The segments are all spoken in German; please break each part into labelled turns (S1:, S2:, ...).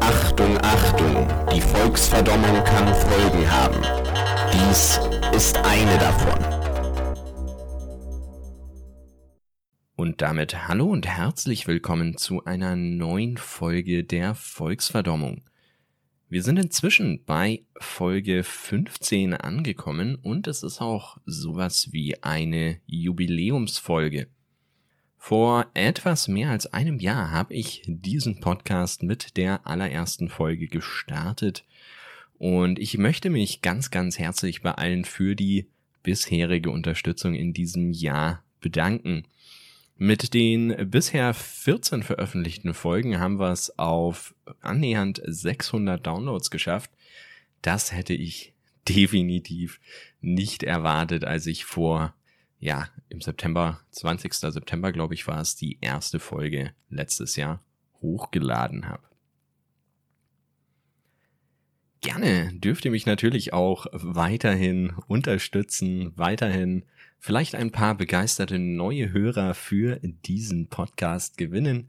S1: Achtung, Achtung, die Volksverdommung kann Folgen haben. Dies ist eine davon. Und damit hallo und herzlich willkommen zu einer neuen Folge der Volksverdommung. Wir sind inzwischen bei Folge 15 angekommen und es ist auch sowas wie eine Jubiläumsfolge. Vor etwas mehr als einem Jahr habe ich diesen Podcast mit der allerersten Folge gestartet und ich möchte mich ganz, ganz herzlich bei allen für die bisherige Unterstützung in diesem Jahr bedanken. Mit den bisher 14 veröffentlichten Folgen haben wir es auf annähernd 600 Downloads geschafft. Das hätte ich definitiv nicht erwartet, als ich vor ja, im September, 20. September, glaube ich, war es die erste Folge letztes Jahr hochgeladen habe. Gerne dürft ihr mich natürlich auch weiterhin unterstützen, weiterhin vielleicht ein paar begeisterte neue Hörer für diesen Podcast gewinnen.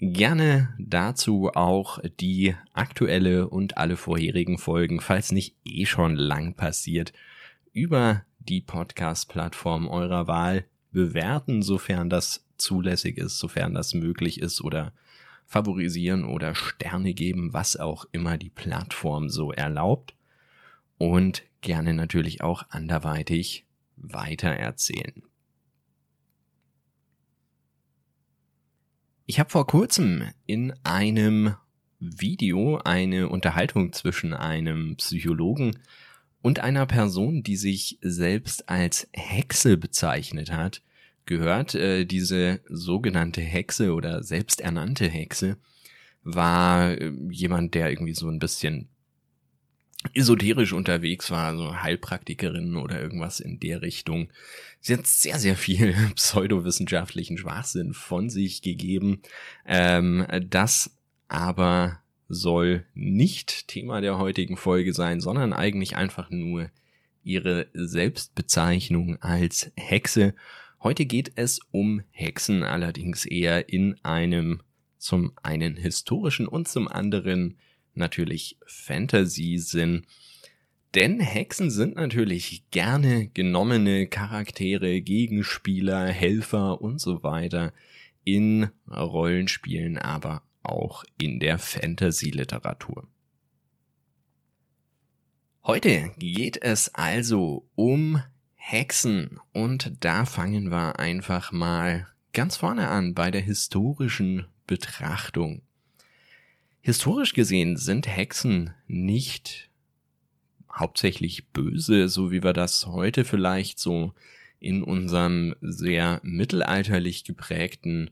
S1: Gerne dazu auch die aktuelle und alle vorherigen Folgen, falls nicht eh schon lang passiert, über die Podcast-Plattform eurer Wahl bewerten, sofern das zulässig ist, sofern das möglich ist oder favorisieren oder Sterne geben, was auch immer die Plattform so erlaubt. Und gerne natürlich auch anderweitig weitererzählen. Ich habe vor kurzem in einem Video eine Unterhaltung zwischen einem Psychologen und einer Person, die sich selbst als Hexe bezeichnet hat, gehört. Äh, diese sogenannte Hexe oder selbsternannte Hexe war äh, jemand, der irgendwie so ein bisschen esoterisch unterwegs war, so Heilpraktikerin oder irgendwas in der Richtung. Sie hat sehr, sehr viel pseudowissenschaftlichen Schwachsinn von sich gegeben. Ähm, das aber soll nicht Thema der heutigen Folge sein, sondern eigentlich einfach nur ihre Selbstbezeichnung als Hexe. Heute geht es um Hexen, allerdings eher in einem zum einen historischen und zum anderen natürlich Fantasy-Sinn. Denn Hexen sind natürlich gerne genommene Charaktere, Gegenspieler, Helfer und so weiter in Rollenspielen, aber auch in der Fantasy-Literatur. Heute geht es also um Hexen und da fangen wir einfach mal ganz vorne an bei der historischen Betrachtung. Historisch gesehen sind Hexen nicht hauptsächlich böse, so wie wir das heute vielleicht so in unserem sehr mittelalterlich geprägten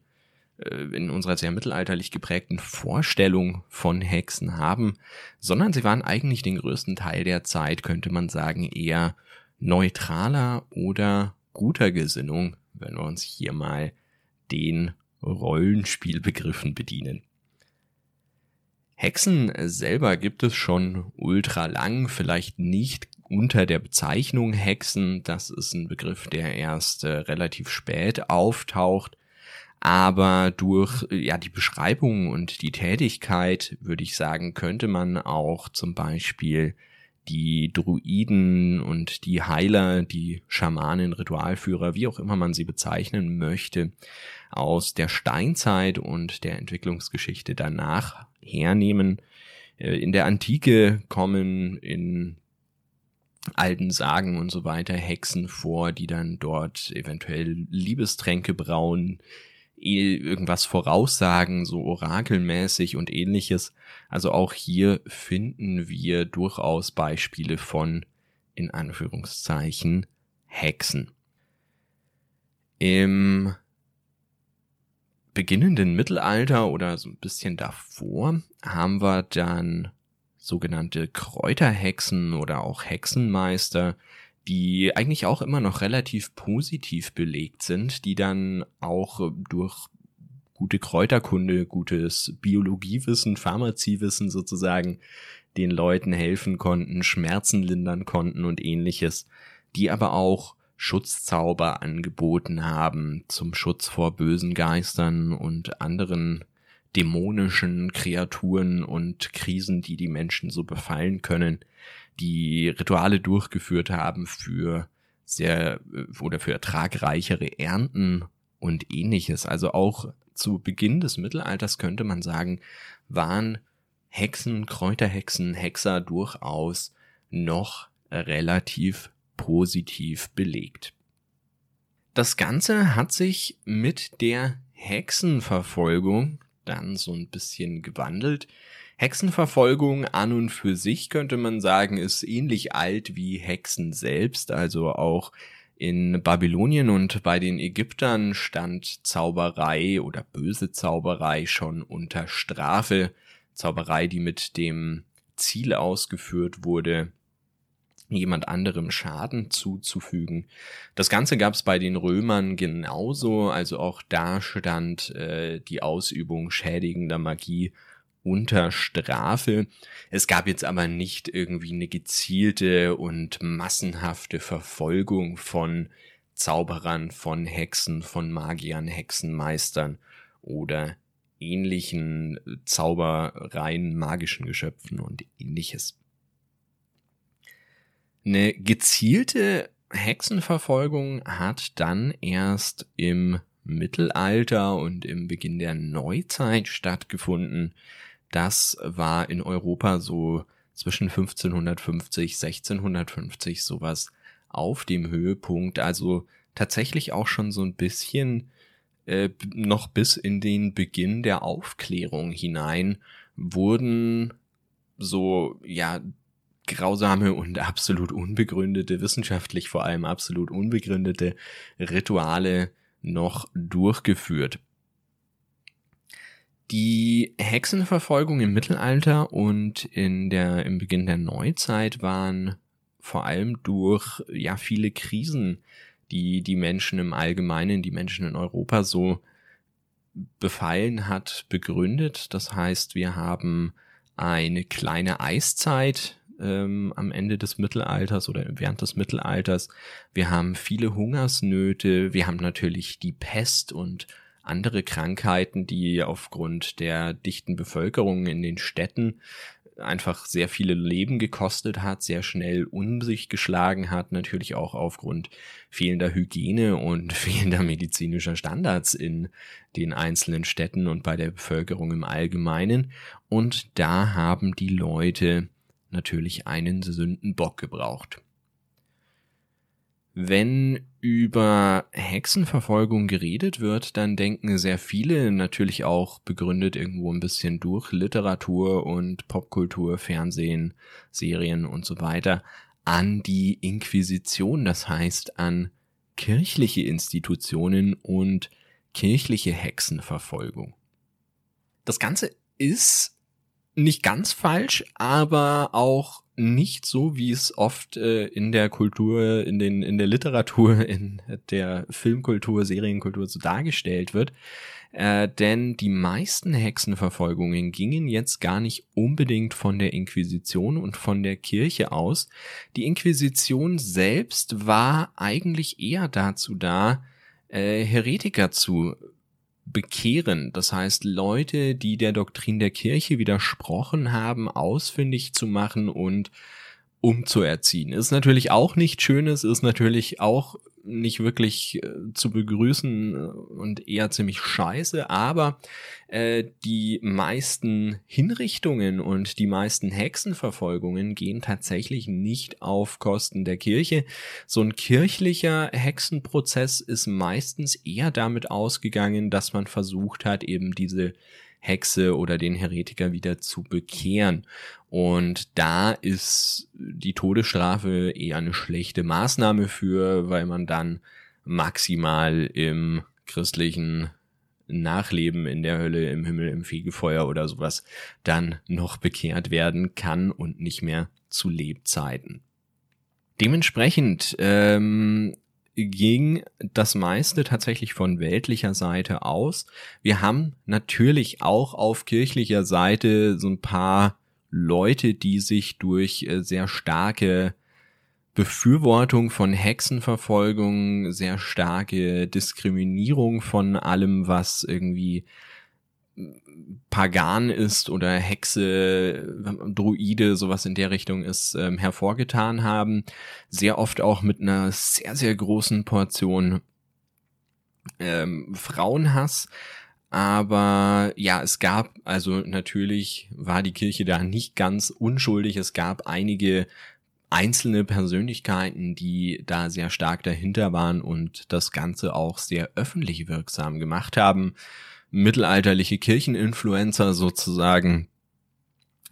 S1: äh, in unserer sehr mittelalterlich geprägten Vorstellung von Hexen haben, sondern sie waren eigentlich den größten Teil der Zeit, könnte man sagen, eher neutraler oder guter Gesinnung, wenn wir uns hier mal den Rollenspielbegriffen bedienen. Hexen selber gibt es schon ultra lang, vielleicht nicht unter der Bezeichnung Hexen, das ist ein Begriff, der erst äh, relativ spät auftaucht, aber durch ja die Beschreibung und die Tätigkeit würde ich sagen, könnte man auch zum Beispiel die Druiden und die Heiler, die Schamanen, Ritualführer, wie auch immer man sie bezeichnen möchte, aus der Steinzeit und der Entwicklungsgeschichte danach hernehmen. Äh, in der Antike kommen in alten Sagen und so weiter Hexen vor, die dann dort eventuell Liebestränke brauen, irgendwas voraussagen, so orakelmäßig und ähnliches. Also auch hier finden wir durchaus Beispiele von, in Anführungszeichen, Hexen. Im beginnenden Mittelalter oder so ein bisschen davor haben wir dann sogenannte Kräuterhexen oder auch Hexenmeister, die eigentlich auch immer noch relativ positiv belegt sind, die dann auch durch gute Kräuterkunde, gutes Biologiewissen, Pharmaziewissen sozusagen den Leuten helfen konnten, Schmerzen lindern konnten und ähnliches, die aber auch Schutzzauber angeboten haben zum Schutz vor bösen Geistern und anderen dämonischen Kreaturen und Krisen, die die Menschen so befallen können, die Rituale durchgeführt haben für sehr oder für ertragreichere Ernten und ähnliches. Also auch zu Beginn des Mittelalters könnte man sagen, waren Hexen, Kräuterhexen, Hexer durchaus noch relativ positiv belegt. Das Ganze hat sich mit der Hexenverfolgung dann so ein bisschen gewandelt. Hexenverfolgung an und für sich könnte man sagen, ist ähnlich alt wie Hexen selbst, also auch in Babylonien und bei den Ägyptern stand Zauberei oder böse Zauberei schon unter Strafe. Zauberei, die mit dem Ziel ausgeführt wurde, jemand anderem Schaden zuzufügen. Das Ganze gab es bei den Römern genauso, also auch da stand äh, die Ausübung schädigender Magie unter Strafe. Es gab jetzt aber nicht irgendwie eine gezielte und massenhafte Verfolgung von Zauberern, von Hexen, von Magiern, Hexenmeistern oder ähnlichen Zaubereien, magischen Geschöpfen und ähnliches. Eine gezielte Hexenverfolgung hat dann erst im Mittelalter und im Beginn der Neuzeit stattgefunden. Das war in Europa so zwischen 1550, 1650 sowas auf dem Höhepunkt. Also tatsächlich auch schon so ein bisschen äh, noch bis in den Beginn der Aufklärung hinein wurden so ja grausame und absolut unbegründete, wissenschaftlich vor allem absolut unbegründete Rituale noch durchgeführt. Die Hexenverfolgung im Mittelalter und in der, im Beginn der Neuzeit waren vor allem durch, ja, viele Krisen, die die Menschen im Allgemeinen, die Menschen in Europa so befallen hat, begründet. Das heißt, wir haben eine kleine Eiszeit ähm, am Ende des Mittelalters oder während des Mittelalters. Wir haben viele Hungersnöte, wir haben natürlich die Pest und andere Krankheiten, die aufgrund der dichten Bevölkerung in den Städten einfach sehr viele Leben gekostet hat, sehr schnell um sich geschlagen hat, natürlich auch aufgrund fehlender Hygiene und fehlender medizinischer Standards in den einzelnen Städten und bei der Bevölkerung im Allgemeinen. Und da haben die Leute natürlich einen Sündenbock gebraucht. Wenn über Hexenverfolgung geredet wird, dann denken sehr viele natürlich auch begründet irgendwo ein bisschen durch Literatur und Popkultur, Fernsehen, Serien und so weiter an die Inquisition, das heißt an kirchliche Institutionen und kirchliche Hexenverfolgung. Das Ganze ist nicht ganz falsch, aber auch nicht so, wie es oft äh, in der Kultur, in den, in der Literatur, in der Filmkultur, Serienkultur so dargestellt wird. Äh, denn die meisten Hexenverfolgungen gingen jetzt gar nicht unbedingt von der Inquisition und von der Kirche aus. Die Inquisition selbst war eigentlich eher dazu da, äh, Heretiker zu bekehren. Das heißt, Leute, die der Doktrin der Kirche widersprochen haben, ausfindig zu machen und umzuerziehen. Ist natürlich auch nicht schönes, ist natürlich auch nicht wirklich äh, zu begrüßen äh, und eher ziemlich scheiße, aber äh, die meisten Hinrichtungen und die meisten Hexenverfolgungen gehen tatsächlich nicht auf Kosten der Kirche. So ein kirchlicher Hexenprozess ist meistens eher damit ausgegangen, dass man versucht hat, eben diese Hexe oder den Heretiker wieder zu bekehren. Und da ist die Todesstrafe eher eine schlechte Maßnahme für, weil man dann maximal im christlichen Nachleben in der Hölle, im Himmel, im Fegefeuer oder sowas dann noch bekehrt werden kann und nicht mehr zu Lebzeiten. Dementsprechend ähm, ging das meiste tatsächlich von weltlicher Seite aus. Wir haben natürlich auch auf kirchlicher Seite so ein paar Leute, die sich durch äh, sehr starke Befürwortung von Hexenverfolgung, sehr starke Diskriminierung von allem, was irgendwie pagan ist oder Hexe, Druide, sowas in der Richtung ist, ähm, hervorgetan haben. Sehr oft auch mit einer sehr, sehr großen Portion ähm, Frauenhass. Aber ja, es gab, also natürlich war die Kirche da nicht ganz unschuldig. Es gab einige einzelne Persönlichkeiten, die da sehr stark dahinter waren und das Ganze auch sehr öffentlich wirksam gemacht haben mittelalterliche Kircheninfluencer sozusagen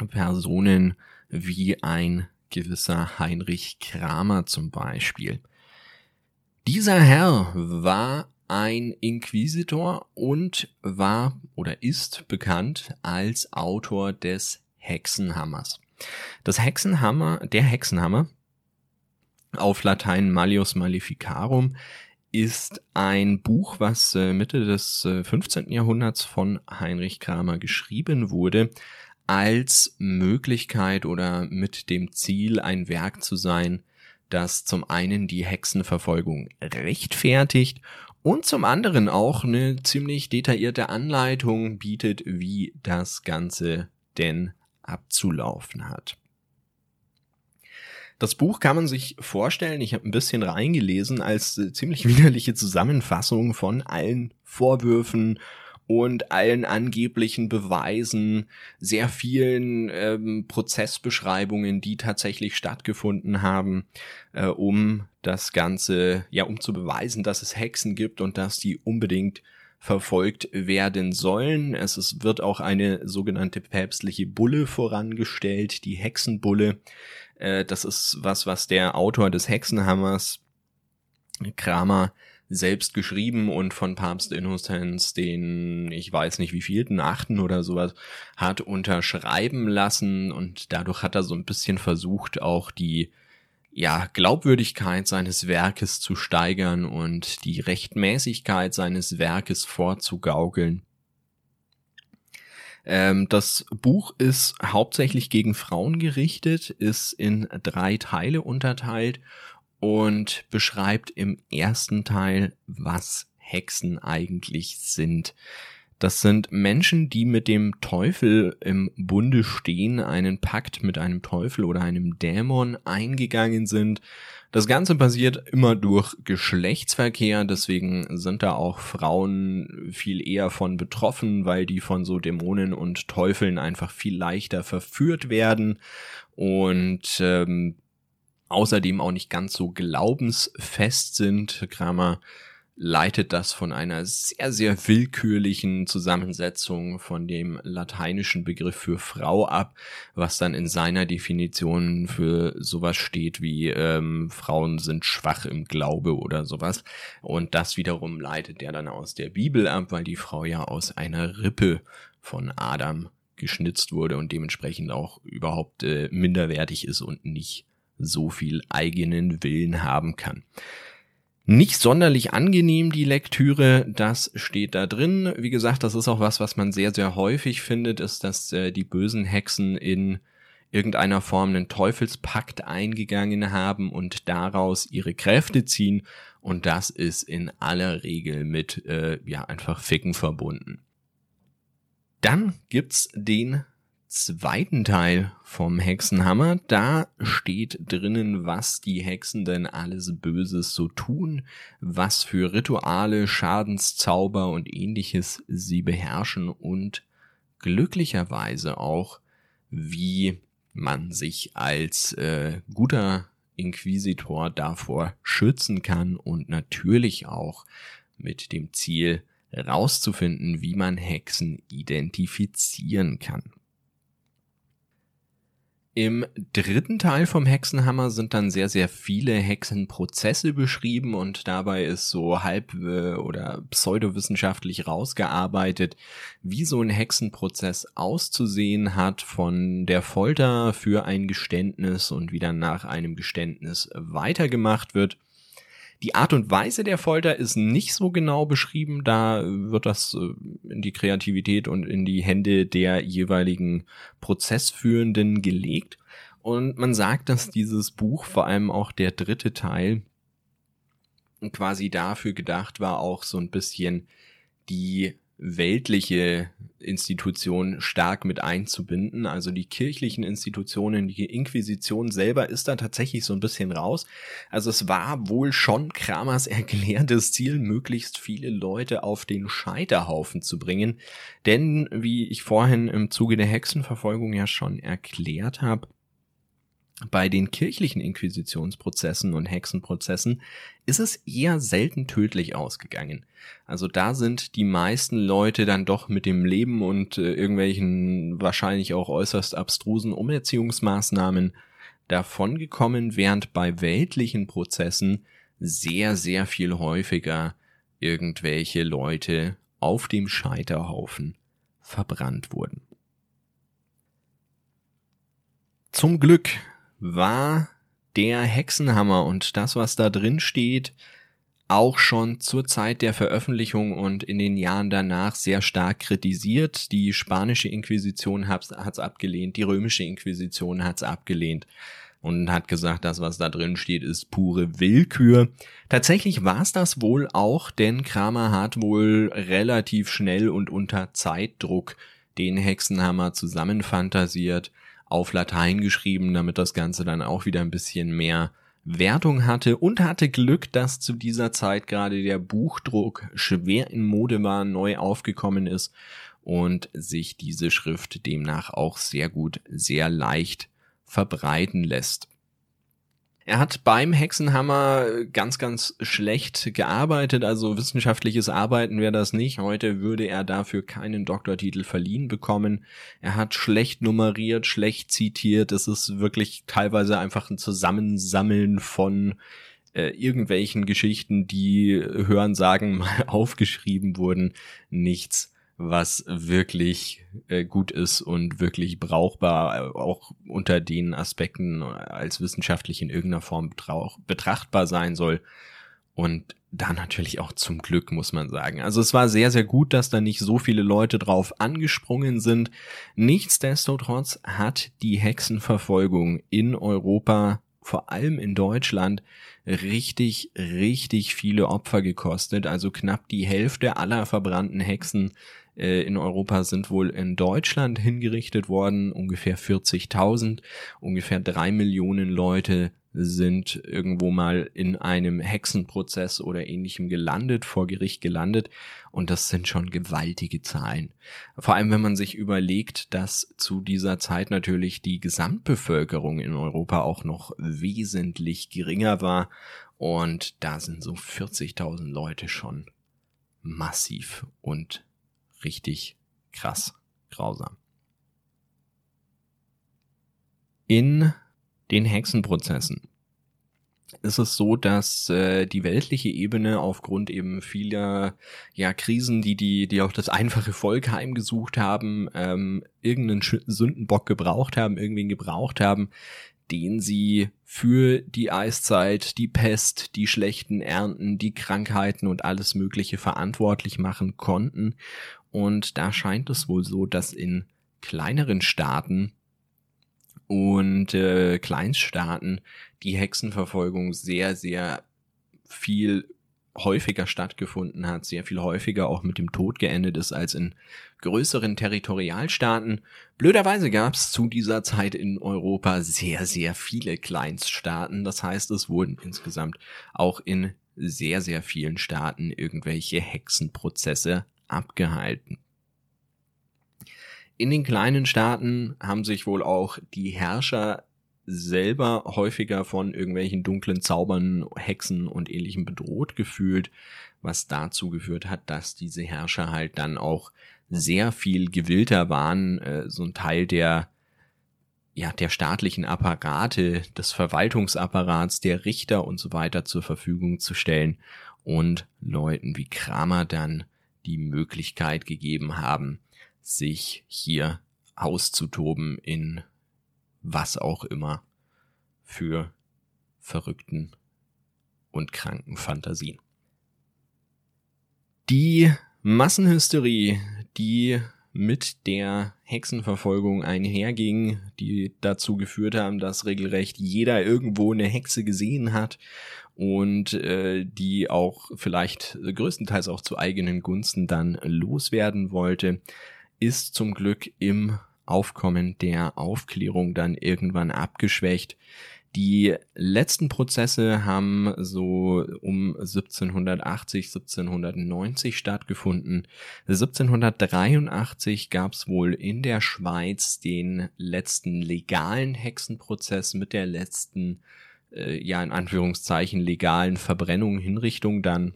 S1: Personen wie ein gewisser Heinrich Kramer zum Beispiel. Dieser Herr war ein Inquisitor und war oder ist bekannt als Autor des Hexenhammers. Das Hexenhammer, der Hexenhammer, auf Latein Malleus Maleficarum, ist ein Buch, was äh, Mitte des 15. Äh, Jahrhunderts von Heinrich Kramer geschrieben wurde, als Möglichkeit oder mit dem Ziel, ein Werk zu sein, das zum einen die Hexenverfolgung rechtfertigt und zum anderen auch eine ziemlich detaillierte Anleitung bietet, wie das Ganze denn abzulaufen hat. Das Buch kann man sich vorstellen, ich habe ein bisschen reingelesen, als äh, ziemlich widerliche Zusammenfassung von allen Vorwürfen und allen angeblichen Beweisen, sehr vielen ähm, Prozessbeschreibungen, die tatsächlich stattgefunden haben, äh, um das Ganze, ja, um zu beweisen, dass es Hexen gibt und dass die unbedingt verfolgt werden sollen. Es ist, wird auch eine sogenannte päpstliche Bulle vorangestellt, die Hexenbulle, äh, das ist was, was der Autor des Hexenhammers, Kramer, selbst geschrieben und von Papst Innozenz den, ich weiß nicht wie vielten, achten oder sowas, hat unterschreiben lassen und dadurch hat er so ein bisschen versucht, auch die ja, Glaubwürdigkeit seines Werkes zu steigern und die Rechtmäßigkeit seines Werkes vorzugaukeln. Ähm, das Buch ist hauptsächlich gegen Frauen gerichtet, ist in drei Teile unterteilt und beschreibt im ersten Teil, was Hexen eigentlich sind. Das sind Menschen, die mit dem Teufel im Bunde stehen, einen Pakt mit einem Teufel oder einem Dämon eingegangen sind, das Ganze passiert immer durch Geschlechtsverkehr, deswegen sind da auch Frauen viel eher von betroffen, weil die von so Dämonen und Teufeln einfach viel leichter verführt werden und ähm, außerdem auch nicht ganz so glaubensfest sind. Kramer leitet das von einer sehr, sehr willkürlichen Zusammensetzung von dem lateinischen Begriff für Frau ab, was dann in seiner Definition für sowas steht wie ähm, Frauen sind schwach im Glaube oder sowas. Und das wiederum leitet er dann aus der Bibel ab, weil die Frau ja aus einer Rippe von Adam geschnitzt wurde und dementsprechend auch überhaupt äh, minderwertig ist und nicht so viel eigenen Willen haben kann. Nicht sonderlich angenehm, die Lektüre, das steht da drin. Wie gesagt, das ist auch was, was man sehr, sehr häufig findet, ist, dass äh, die bösen Hexen in irgendeiner Form einen Teufelspakt eingegangen haben und daraus ihre Kräfte ziehen. Und das ist in aller Regel mit, äh, ja, einfach Ficken verbunden. Dann gibt's den zweiten Teil vom Hexenhammer, da steht drinnen, was die Hexen denn alles Böses so tun, was für Rituale, Schadenszauber und ähnliches sie beherrschen und glücklicherweise auch, wie man sich als äh, guter Inquisitor davor schützen kann und natürlich auch mit dem Ziel rauszufinden, wie man Hexen identifizieren kann. Im dritten Teil vom Hexenhammer sind dann sehr, sehr viele Hexenprozesse beschrieben und dabei ist so halb äh, oder pseudowissenschaftlich rausgearbeitet, wie so ein Hexenprozess auszusehen hat von der Folter für ein Geständnis und wie dann nach einem Geständnis weitergemacht wird. Die Art und Weise der Folter ist nicht so genau beschrieben, da wird das äh, in die Kreativität und in die Hände der jeweiligen Prozessführenden gelegt. Und man sagt, dass dieses Buch, vor allem auch der dritte Teil, quasi dafür gedacht war, auch so ein bisschen die weltliche Institution stark mit einzubinden. Also die kirchlichen Institutionen, die Inquisition selber ist da tatsächlich so ein bisschen raus. Also es war wohl schon Kramers erklärtes Ziel, möglichst viele Leute auf den Scheiterhaufen zu bringen. Denn, wie ich vorhin im Zuge der Hexenverfolgung ja schon erklärt habe, bei den kirchlichen Inquisitionsprozessen und Hexenprozessen ist es eher selten tödlich ausgegangen. Also da sind die meisten Leute dann doch mit dem Leben und äh, irgendwelchen wahrscheinlich auch äußerst abstrusen Umerziehungsmaßnahmen davongekommen, während bei weltlichen Prozessen sehr, sehr viel häufiger irgendwelche Leute auf dem Scheiterhaufen verbrannt wurden. Zum Glück war der Hexenhammer und das, was da drin steht, auch schon zur Zeit der Veröffentlichung und in den Jahren danach sehr stark kritisiert. Die spanische Inquisition hat es abgelehnt, die römische Inquisition hat es abgelehnt und hat gesagt, das, was da drin steht, ist pure Willkür. Tatsächlich war es das wohl auch, denn Kramer hat wohl relativ schnell und unter Zeitdruck den Hexenhammer zusammenfantasiert auf Latein geschrieben, damit das Ganze dann auch wieder ein bisschen mehr Wertung hatte und hatte Glück, dass zu dieser Zeit gerade der Buchdruck schwer in Mode war, neu aufgekommen ist und sich diese Schrift demnach auch sehr gut, sehr leicht verbreiten lässt. Er hat beim Hexenhammer ganz, ganz schlecht gearbeitet, also wissenschaftliches Arbeiten wäre das nicht. Heute würde er dafür keinen Doktortitel verliehen bekommen. Er hat schlecht nummeriert, schlecht zitiert. Es ist wirklich teilweise einfach ein Zusammensammeln von äh, irgendwelchen Geschichten, die Hören sagen mal aufgeschrieben wurden. Nichts was wirklich äh, gut ist und wirklich brauchbar, äh, auch unter den Aspekten als wissenschaftlich in irgendeiner Form betrachtbar sein soll. Und da natürlich auch zum Glück, muss man sagen. Also es war sehr, sehr gut, dass da nicht so viele Leute drauf angesprungen sind. Nichtsdestotrotz hat die Hexenverfolgung in Europa, vor allem in Deutschland, richtig, richtig viele Opfer gekostet. Also knapp die Hälfte aller verbrannten Hexen äh, in Europa sind wohl in Deutschland hingerichtet worden, ungefähr 40.000, ungefähr drei Millionen Leute sind irgendwo mal in einem Hexenprozess oder ähnlichem gelandet, vor Gericht gelandet. Und das sind schon gewaltige Zahlen. Vor allem, wenn man sich überlegt, dass zu dieser Zeit natürlich die Gesamtbevölkerung in Europa auch noch wesentlich geringer war. Und da sind so 40.000 Leute schon massiv und richtig krass grausam. In den Hexenprozessen ist es so, dass äh, die weltliche Ebene aufgrund eben vieler ja Krisen, die die die auch das einfache Volk heimgesucht haben, ähm, irgendeinen Sündenbock gebraucht haben, irgendwen gebraucht haben, den sie für die Eiszeit, die Pest, die schlechten Ernten, die Krankheiten und alles Mögliche verantwortlich machen konnten und da scheint es wohl so, dass in kleineren Staaten und äh, Kleinststaaten die Hexenverfolgung sehr, sehr viel häufiger stattgefunden hat, sehr viel häufiger auch mit dem Tod geendet ist als in größeren Territorialstaaten. Blöderweise gab es zu dieser Zeit in Europa sehr, sehr viele Kleinststaaten. Das heißt, es wurden insgesamt auch in sehr, sehr vielen Staaten irgendwelche Hexenprozesse abgehalten. In den kleinen Staaten haben sich wohl auch die Herrscher selber häufiger von irgendwelchen dunklen Zaubern, Hexen und ähnlichem bedroht gefühlt, was dazu geführt hat, dass diese Herrscher halt dann auch sehr viel gewillter waren, äh, so ein Teil der ja, der staatlichen Apparate, des Verwaltungsapparats, der Richter und so weiter zur Verfügung zu stellen und Leuten wie Kramer dann die Möglichkeit gegeben haben, sich hier auszutoben in was auch immer für verrückten und kranken Fantasien. Die Massenhysterie, die mit der Hexenverfolgung einherging, die dazu geführt haben, dass regelrecht jeder irgendwo eine Hexe gesehen hat und äh, die auch vielleicht größtenteils auch zu eigenen Gunsten dann loswerden wollte, ist zum Glück im Aufkommen der Aufklärung dann irgendwann abgeschwächt. Die letzten Prozesse haben so um 1780, 1790 stattgefunden. 1783 gab es wohl in der Schweiz den letzten legalen Hexenprozess mit der letzten, äh, ja in Anführungszeichen, legalen Verbrennung, Hinrichtung dann.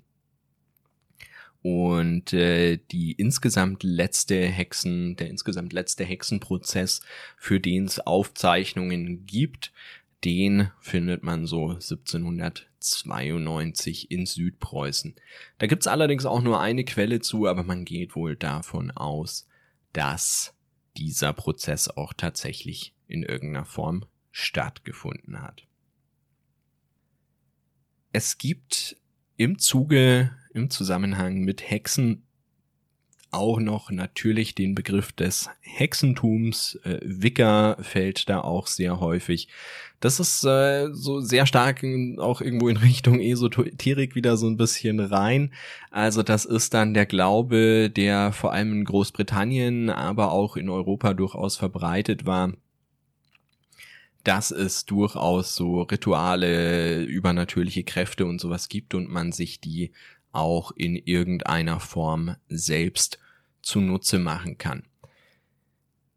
S1: Und äh, die insgesamt letzte Hexen, der insgesamt letzte Hexenprozess, für den es Aufzeichnungen gibt, den findet man so 1792 in Südpreußen. Da gibt's allerdings auch nur eine Quelle zu, aber man geht wohl davon aus, dass dieser Prozess auch tatsächlich in irgendeiner Form stattgefunden hat. Es gibt im Zuge, im Zusammenhang mit Hexen auch noch natürlich den Begriff des Hexentums. Äh, Wicker fällt da auch sehr häufig. Das ist äh, so sehr stark in, auch irgendwo in Richtung Esoterik wieder so ein bisschen rein. Also das ist dann der Glaube, der vor allem in Großbritannien, aber auch in Europa durchaus verbreitet war, dass es durchaus so Rituale, übernatürliche Kräfte und sowas gibt und man sich die auch in irgendeiner Form selbst zunutze machen kann.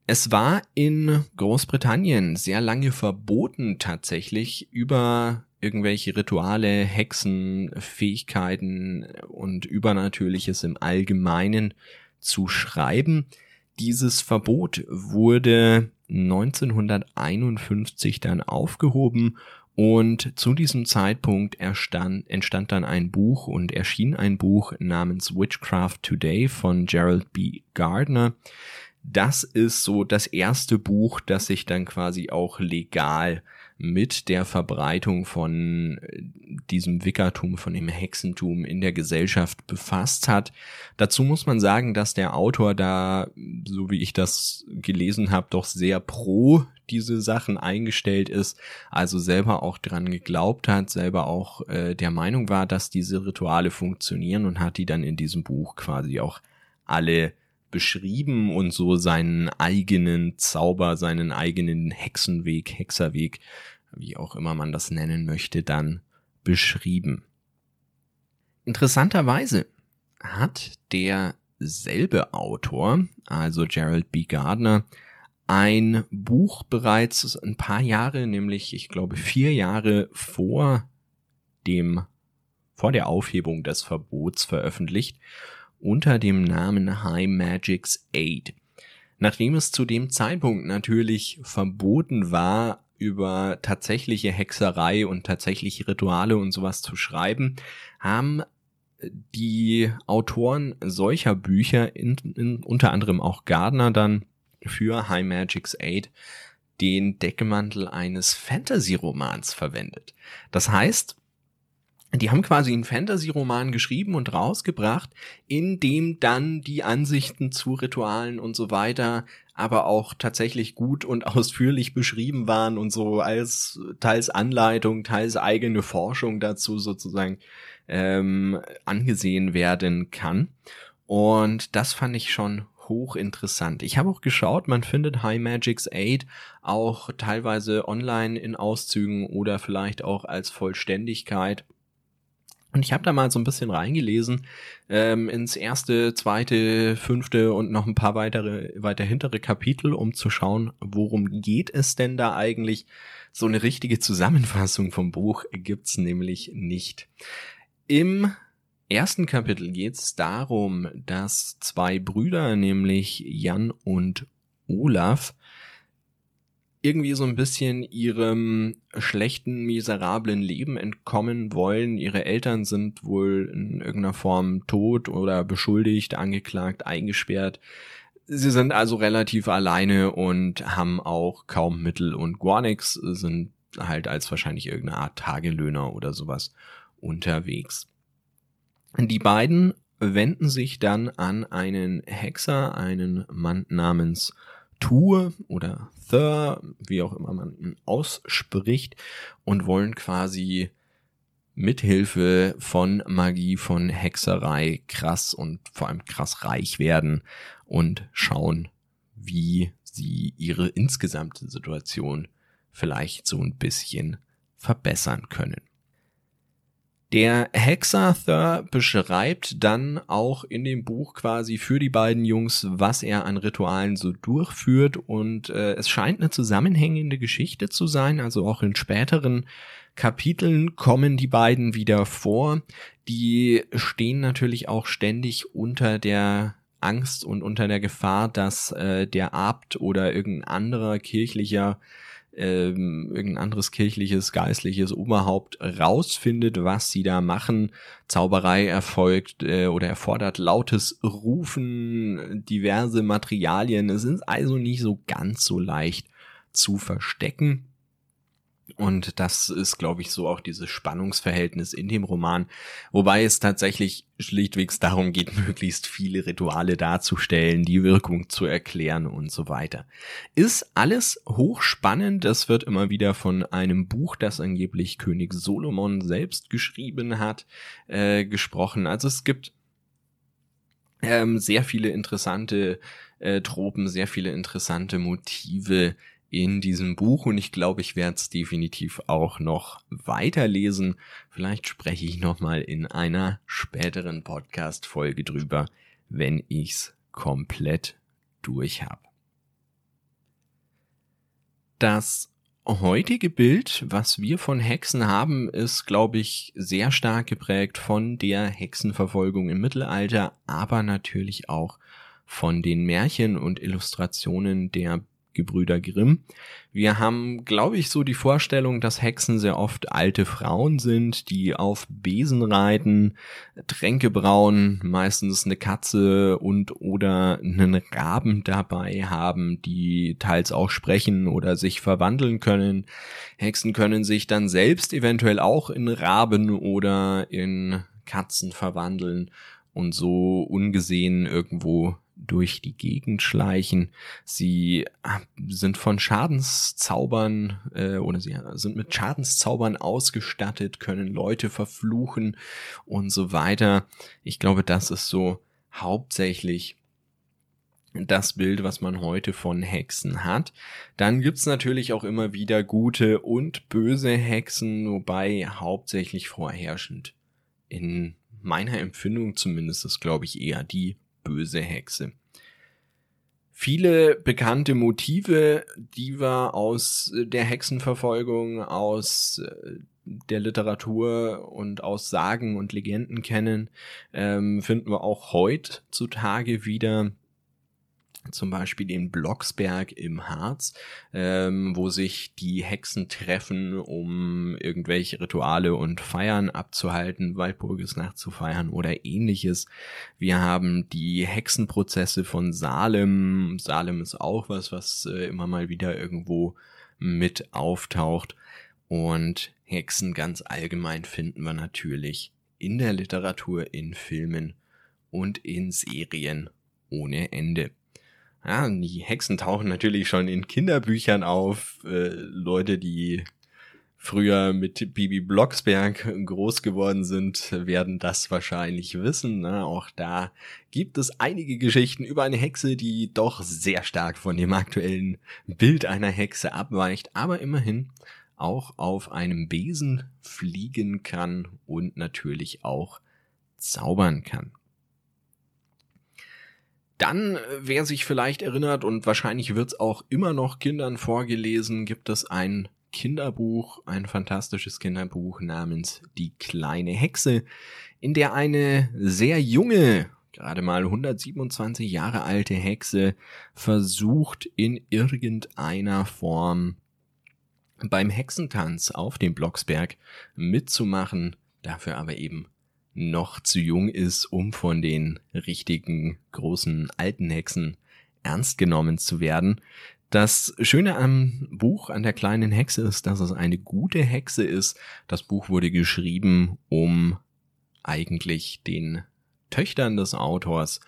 S1: Es war in Großbritannien sehr lange verboten tatsächlich über irgendwelche Rituale, Hexen, Fähigkeiten und Übernatürliches im Allgemeinen zu schreiben. Dieses Verbot wurde 1951 dann aufgehoben und zu diesem Zeitpunkt erstand, entstand dann ein Buch und erschien ein Buch namens Witchcraft Today von Gerald B. Gardner. Das ist so das erste Buch, das sich dann quasi auch legal mit der Verbreitung von äh, diesem Wickertum, von dem Hexentum in der Gesellschaft befasst hat. Dazu muss man sagen, dass der Autor da, so wie ich das gelesen habe, doch sehr pro diese Sachen eingestellt ist, also selber auch dran geglaubt hat, selber auch äh, der Meinung war, dass diese Rituale funktionieren und hat die dann in diesem Buch quasi auch alle beschrieben und so seinen eigenen Zauber, seinen eigenen Hexenweg, Hexerweg, wie auch immer man das nennen möchte, dann beschrieben. Interessanterweise hat derselbe Autor, also Gerald B. Gardner, ein Buch bereits ein paar Jahre, nämlich ich glaube vier Jahre vor dem, vor der Aufhebung des Verbots veröffentlicht unter dem Namen High Magic's Aid. Nachdem es zu dem Zeitpunkt natürlich verboten war, über tatsächliche Hexerei und tatsächliche Rituale und sowas zu schreiben, haben die Autoren solcher Bücher, in, in, unter anderem auch Gardner dann für High Magic's Aid, den Deckmantel eines Fantasy-Romans verwendet. Das heißt, die haben quasi einen Fantasy-Roman geschrieben und rausgebracht, in dem dann die Ansichten zu Ritualen und so weiter aber auch tatsächlich gut und ausführlich beschrieben waren und so als teils Anleitung, teils eigene Forschung dazu sozusagen ähm, angesehen werden kann. Und das fand ich schon hochinteressant. Ich habe auch geschaut, man findet High Magic's 8 auch teilweise online in Auszügen oder vielleicht auch als Vollständigkeit und ich habe da mal so ein bisschen reingelesen ähm, ins erste, zweite, fünfte und noch ein paar weitere, weiter hintere Kapitel, um zu schauen, worum geht es denn da eigentlich. So eine richtige Zusammenfassung vom Buch gibt's nämlich nicht. Im ersten Kapitel geht's darum, dass zwei Brüder, nämlich Jan und Olaf, irgendwie so ein bisschen ihrem schlechten, miserablen Leben entkommen wollen. Ihre Eltern sind wohl in irgendeiner Form tot oder beschuldigt, angeklagt, eingesperrt. Sie sind also relativ alleine und haben auch kaum Mittel und gar nichts, sind halt als wahrscheinlich irgendeine Art Tagelöhner oder sowas unterwegs. Die beiden wenden sich dann an einen Hexer, einen Mann namens Tour oder Thur, wie auch immer man ihn ausspricht, und wollen quasi mithilfe von Magie, von Hexerei krass und vor allem krass reich werden und schauen, wie sie ihre insgesamte Situation vielleicht so ein bisschen verbessern können. Der Hexather beschreibt dann auch in dem Buch quasi für die beiden Jungs, was er an Ritualen so durchführt und äh, es scheint eine zusammenhängende Geschichte zu sein, also auch in späteren Kapiteln kommen die beiden wieder vor. Die stehen natürlich auch ständig unter der Angst und unter der Gefahr, dass äh, der Abt oder irgendein anderer kirchlicher ähm, irgendein anderes kirchliches, geistliches Oberhaupt rausfindet, was sie da machen. Zauberei erfolgt äh, oder erfordert lautes Rufen, diverse Materialien. Es ist also nicht so ganz so leicht zu verstecken. Und das ist, glaube ich, so auch dieses Spannungsverhältnis in dem Roman, wobei es tatsächlich schlichtwegs darum geht, möglichst viele Rituale darzustellen, die Wirkung zu erklären und so weiter. Ist alles hochspannend, das wird immer wieder von einem Buch, das angeblich König Solomon selbst geschrieben hat, äh, gesprochen. Also es gibt ähm, sehr viele interessante äh, Tropen, sehr viele interessante Motive, in diesem Buch und ich glaube, ich werde es definitiv auch noch weiterlesen. Vielleicht spreche ich nochmal in einer späteren Podcast-Folge drüber, wenn ich's komplett durch habe. Das heutige Bild, was wir von Hexen haben, ist, glaube ich, sehr stark geprägt von der Hexenverfolgung im Mittelalter, aber natürlich auch von den Märchen und Illustrationen der Gebrüder Grimm. Wir haben, glaube ich, so die Vorstellung, dass Hexen sehr oft alte Frauen sind, die auf Besen reiten, Tränke brauen, meistens eine Katze und oder einen Raben dabei haben, die teils auch sprechen oder sich verwandeln können. Hexen können sich dann selbst eventuell auch in Raben oder in Katzen verwandeln und so ungesehen irgendwo durch die Gegend schleichen. Sie ah, sind von Schadenszaubern äh, oder sie sind mit Schadenszaubern ausgestattet, können Leute verfluchen und so weiter. Ich glaube, das ist so hauptsächlich das Bild, was man heute von Hexen hat. Dann gibt's natürlich auch immer wieder gute und böse Hexen, wobei hauptsächlich vorherrschend in meiner Empfindung zumindest ist, glaube ich, eher die böse Hexe. Viele bekannte Motive, die wir aus der Hexenverfolgung, aus äh, der Literatur und aus Sagen und Legenden kennen, ähm, finden wir auch heutzutage wieder zum Beispiel den Blocksberg im Harz, ähm, wo sich die Hexen treffen, um irgendwelche Rituale und Feiern abzuhalten, Walpurgisnacht zu feiern oder ähnliches. Wir haben die Hexenprozesse von Salem. Salem ist auch was, was äh, immer mal wieder irgendwo mit auftaucht. Und Hexen ganz allgemein finden wir natürlich in der Literatur, in Filmen und in Serien ohne Ende. Ja, die Hexen tauchen natürlich schon in Kinderbüchern auf. Äh, Leute, die früher mit Bibi Blocksberg groß geworden sind, werden das wahrscheinlich wissen. Ne? Auch da gibt es einige Geschichten über eine Hexe, die doch sehr stark von dem aktuellen Bild einer Hexe abweicht, aber immerhin auch auf einem Besen fliegen kann und natürlich auch zaubern kann. Dann, äh, wer sich vielleicht erinnert, und wahrscheinlich wird es auch immer noch Kindern vorgelesen, gibt es ein Kinderbuch, ein fantastisches Kinderbuch namens Die kleine Hexe, in der eine sehr junge, gerade mal 127 Jahre alte Hexe versucht in irgendeiner Form beim Hexentanz auf dem Blocksberg mitzumachen, dafür aber eben noch zu jung ist, um von den richtigen großen alten Hexen ernst genommen zu werden. Das Schöne am Buch, an der kleinen Hexe ist, dass es eine gute Hexe ist. Das Buch wurde geschrieben, um eigentlich den Töchtern des Autors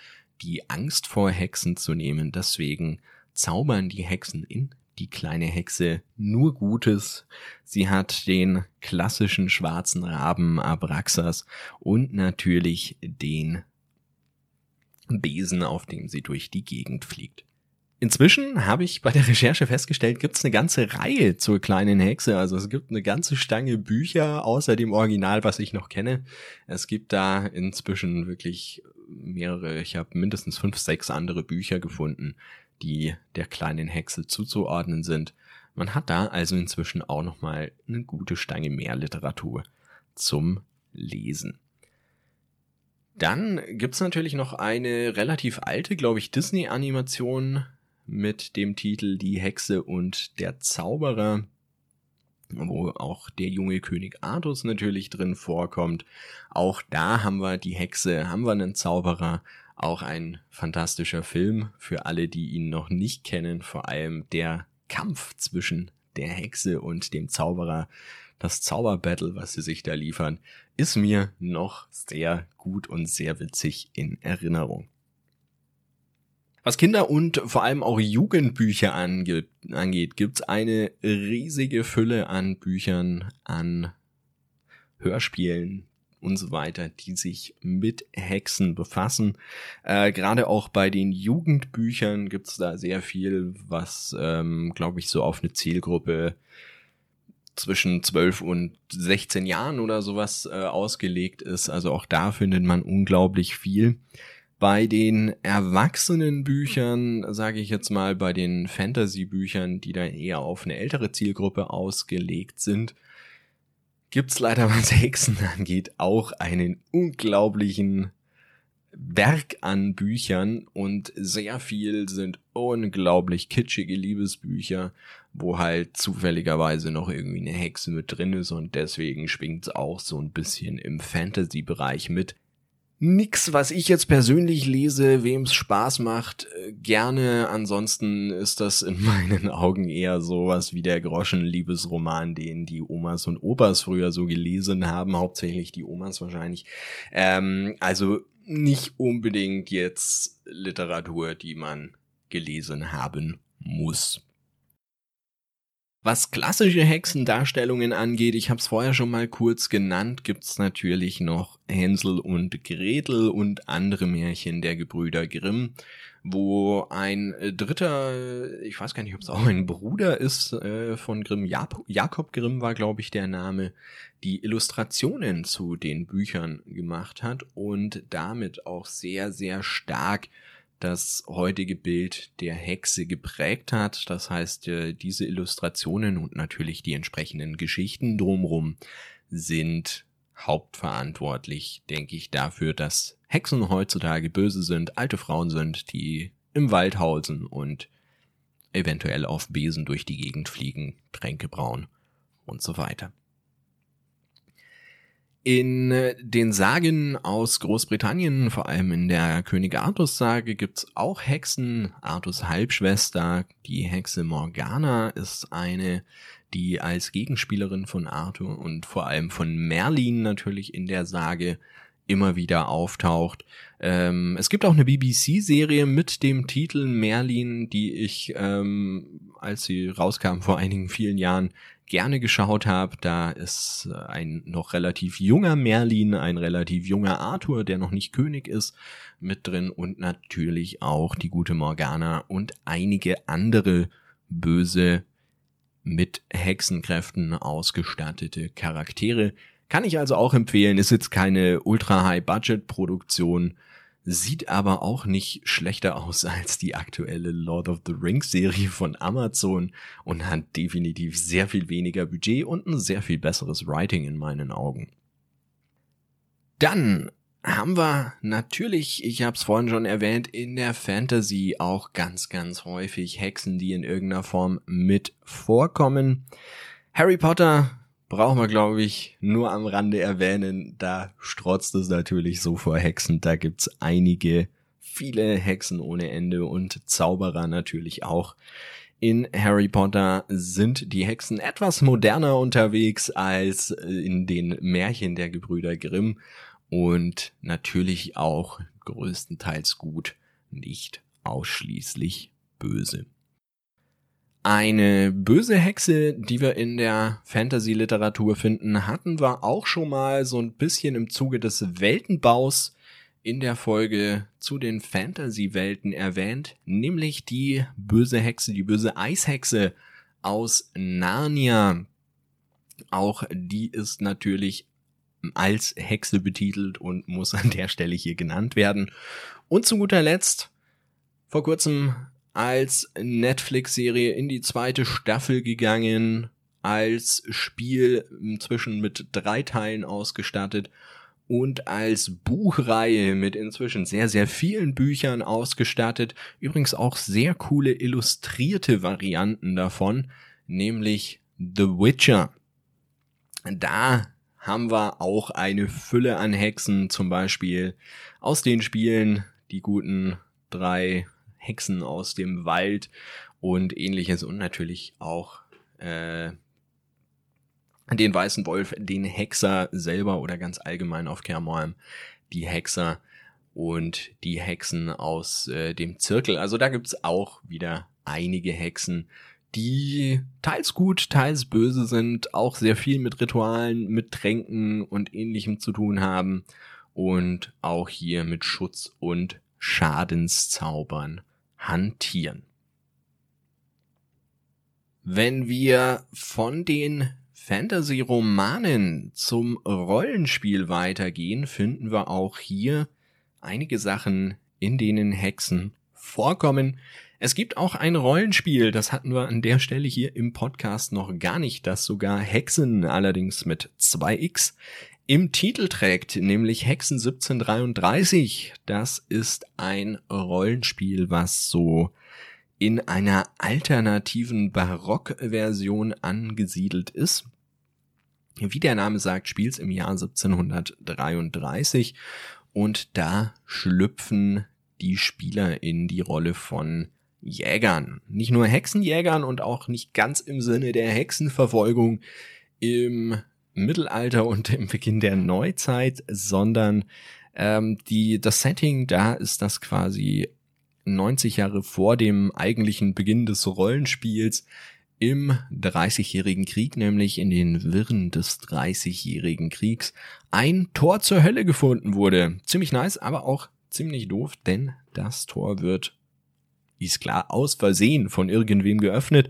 S1: die Angst vor Hexen zu nehmen. Deswegen zaubern die Hexen in die kleine Hexe nur Gutes. Sie hat den klassischen schwarzen Raben Abraxas und natürlich den Besen, auf dem sie durch die Gegend fliegt. Inzwischen habe ich bei der Recherche festgestellt, gibt es eine ganze Reihe zur kleinen Hexe. Also es gibt eine ganze Stange Bücher außer dem Original, was ich noch kenne. Es gibt da inzwischen wirklich mehrere, ich habe mindestens fünf, sechs andere Bücher gefunden, die der kleinen Hexe zuzuordnen sind. Man hat da also inzwischen auch nochmal eine gute Stange mehr Literatur zum Lesen. Dann gibt's natürlich noch eine relativ alte, glaube ich, Disney-Animation mit dem Titel Die Hexe und der Zauberer, wo auch der junge König Artus natürlich drin vorkommt. Auch da haben wir die Hexe, haben wir einen Zauberer, auch ein fantastischer Film für alle, die ihn noch nicht kennen, vor allem der Kampf zwischen der Hexe und dem Zauberer, das Zauberbattle, was sie sich da liefern, ist mir noch sehr gut und sehr witzig in Erinnerung. Was Kinder- und vor allem auch Jugendbücher ange angeht, gibt's eine riesige Fülle an Büchern, an Hörspielen und so weiter, die sich mit Hexen befassen. Äh, Gerade auch bei den Jugendbüchern gibt's da sehr viel, was, ähm, glaube ich, so auf eine Zielgruppe zwischen 12 und 16 Jahren oder sowas äh, ausgelegt ist. Also auch da findet man unglaublich viel. Bei den Erwachsenenbüchern, sage ich jetzt mal, bei den Fantasy-Büchern, die dann eher auf eine ältere Zielgruppe ausgelegt sind, gibt's leider, was Hexen angeht, auch einen unglaublichen Berg an Büchern und sehr viel sind unglaublich kitschige Liebesbücher, wo halt zufälligerweise noch irgendwie eine Hexe mit drin ist und deswegen schwingt's auch so ein bisschen im Fantasy-Bereich mit. Nix, was ich jetzt persönlich lese, wem's Spaß macht, äh, gerne. Ansonsten ist das in meinen Augen eher sowas wie der Groschen-Liebesroman, den die Omas und Opas früher so gelesen haben, hauptsächlich die Omas wahrscheinlich. Ähm, also nicht unbedingt jetzt Literatur, die man gelesen haben muss. Was klassische Hexendarstellungen angeht, ich habe es vorher schon mal kurz genannt, gibt's natürlich noch Hänsel und Gretel und andere Märchen der Gebrüder Grimm, wo ein dritter, ich weiß gar nicht, ob es auch ein Bruder ist äh, von Grimm, Jakob Grimm war, glaube ich, der Name, die Illustrationen zu den Büchern gemacht hat und damit auch sehr, sehr stark das heutige Bild der Hexe geprägt hat. Das heißt, äh, diese Illustrationen und natürlich die entsprechenden Geschichten drumrum sind hauptverantwortlich, denke ich, dafür, dass Hexen heutzutage böse sind, alte Frauen sind, die im Wald hausen und eventuell auf Besen durch die Gegend fliegen, Tränke brauen und so weiter. In äh, den Sagen aus Großbritannien, vor allem in der König Artus Sage, gibt's auch Hexen. Artus Halbschwester, die Hexe Morgana, ist eine, die als Gegenspielerin von Arthur und vor allem von Merlin natürlich in der Sage immer wieder auftaucht. Ähm, es gibt auch eine BBC-Serie mit dem Titel Merlin, die ich, ähm, als sie rauskam vor einigen vielen Jahren, gerne geschaut habe. Da ist äh, ein noch relativ junger Merlin, ein relativ junger Arthur, der noch nicht König ist, mit drin und natürlich auch die gute Morgana und einige andere böse mit Hexenkräften ausgestattete Charaktere. Kann ich also auch empfehlen, ist jetzt keine ultra-high-budget-Produktion, sieht aber auch nicht schlechter aus als die aktuelle Lord of the Rings Serie von Amazon und hat definitiv sehr viel weniger Budget und ein sehr viel besseres Writing in meinen Augen. Dann haben wir natürlich, ich habe es vorhin schon erwähnt, in der Fantasy auch ganz, ganz häufig Hexen, die in irgendeiner Form mit vorkommen. Harry Potter brauchen wir, glaube ich, nur am Rande erwähnen. Da strotzt es natürlich so vor Hexen. Da gibt's einige, viele Hexen ohne Ende und Zauberer natürlich auch. In Harry Potter sind die Hexen etwas moderner unterwegs als in den Märchen der Gebrüder Grimm und natürlich auch größtenteils gut, nicht ausschließlich böse. Eine böse Hexe, die wir in der Fantasy-Literatur finden, hatten wir auch schon mal so ein bisschen im Zuge des Weltenbaus in der Folge zu den Fantasy-Welten erwähnt, nämlich die böse Hexe, die böse Eishexe aus Narnia. Auch die ist natürlich als Hexe betitelt und muss an der Stelle hier genannt werden. Und zu guter Letzt, vor kurzem als Netflix-Serie in die zweite Staffel gegangen, als Spiel inzwischen mit drei Teilen ausgestattet und als Buchreihe mit inzwischen sehr, sehr vielen Büchern ausgestattet. Übrigens auch sehr coole illustrierte Varianten davon, nämlich The Witcher. Da haben wir auch eine Fülle an Hexen, zum Beispiel aus den Spielen, die guten drei Hexen aus dem Wald und ähnliches und natürlich auch äh, den weißen Wolf, den Hexer selber oder ganz allgemein auf Kermorm die Hexer und die Hexen aus äh, dem Zirkel. Also da gibt's auch wieder einige Hexen, die teils gut, teils böse sind, auch sehr viel mit Ritualen, mit Tränken und ähnlichem zu tun haben und auch hier mit Schutz und Schadenszaubern hantieren. Wenn wir von den Fantasy-Romanen zum Rollenspiel weitergehen, finden wir auch hier einige Sachen, in denen Hexen vorkommen. Es gibt auch ein Rollenspiel, das hatten wir an der Stelle hier im Podcast noch gar nicht, das sogar Hexen allerdings mit 2x im Titel trägt, nämlich Hexen 1733. Das ist ein Rollenspiel, was so in einer alternativen Barockversion angesiedelt ist. Wie der Name sagt, spielt's im Jahr 1733 und da schlüpfen die Spieler in die Rolle von Jägern. Nicht nur Hexenjägern und auch nicht ganz im Sinne der Hexenverfolgung im Mittelalter und im Beginn der Neuzeit, sondern ähm, die, das Setting da ist das quasi 90 Jahre vor dem eigentlichen Beginn des Rollenspiels im Dreißigjährigen Krieg, nämlich in den Wirren des Dreißigjährigen Kriegs, ein Tor zur Hölle gefunden wurde. Ziemlich nice, aber auch ziemlich doof, denn das Tor wird, ist klar, aus Versehen von irgendwem geöffnet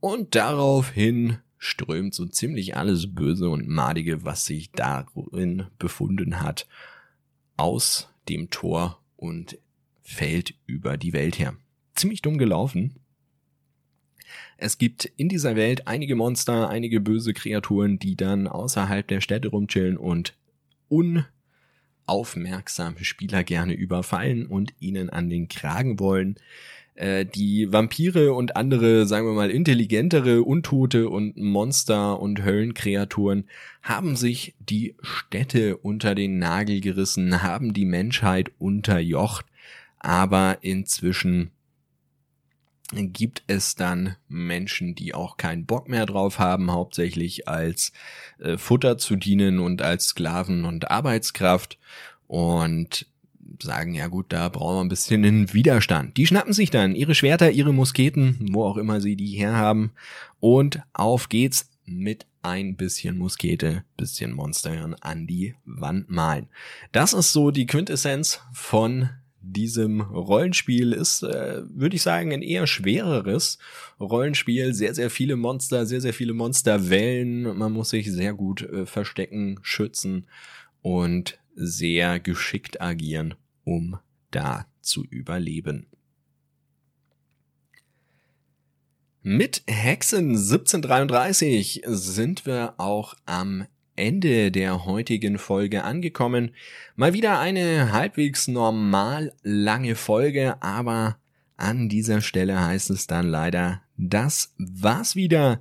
S1: und daraufhin strömt so ziemlich alles Böse und Madige, was sich darin befunden hat, aus dem Tor und fällt über die Welt her. Ziemlich dumm gelaufen, es gibt in dieser Welt einige Monster, einige böse Kreaturen, die dann außerhalb der Städte rumchillen und unaufmerksame Spieler gerne überfallen und ihnen an den Kragen wollen. Äh, die Vampire und andere, sagen wir mal, intelligentere Untote und Monster und Höllenkreaturen haben sich die Städte unter den Nagel gerissen, haben die Menschheit unterjocht, aber inzwischen gibt es dann Menschen, die auch keinen Bock mehr drauf haben, hauptsächlich als äh, Futter zu dienen und als Sklaven und Arbeitskraft. Und sagen, ja gut, da brauchen wir ein bisschen einen Widerstand. Die schnappen sich dann ihre Schwerter, ihre Musketen, wo auch immer sie die herhaben und auf geht's mit ein bisschen Muskete, bisschen Monsterhirn an die Wand malen. Das ist so die Quintessenz von diesem Rollenspiel ist, äh, würde ich sagen, ein eher schwereres Rollenspiel. Sehr, sehr viele Monster, sehr, sehr viele Monsterwellen. Man muss sich sehr gut äh, verstecken, schützen und sehr geschickt agieren, um da zu überleben. Mit Hexen 1733 sind wir auch am Ende der heutigen Folge angekommen. Mal wieder eine halbwegs normal lange Folge, aber an dieser Stelle heißt es dann leider, das war's wieder.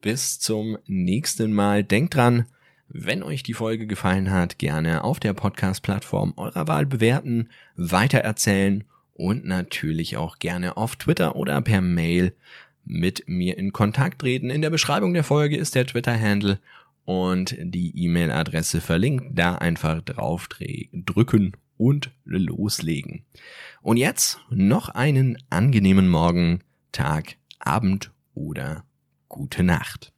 S1: Bis zum nächsten Mal. Denkt dran, wenn euch die Folge gefallen hat, gerne auf der Podcast-Plattform eurer Wahl bewerten, weitererzählen und natürlich auch gerne auf Twitter oder per Mail mit mir in Kontakt treten. In der Beschreibung der Folge ist der Twitter-Handle und die E-Mail-Adresse verlinkt. Da einfach drauf drücken und loslegen. Und jetzt noch einen angenehmen Morgen, Tag, Abend oder gute Nacht.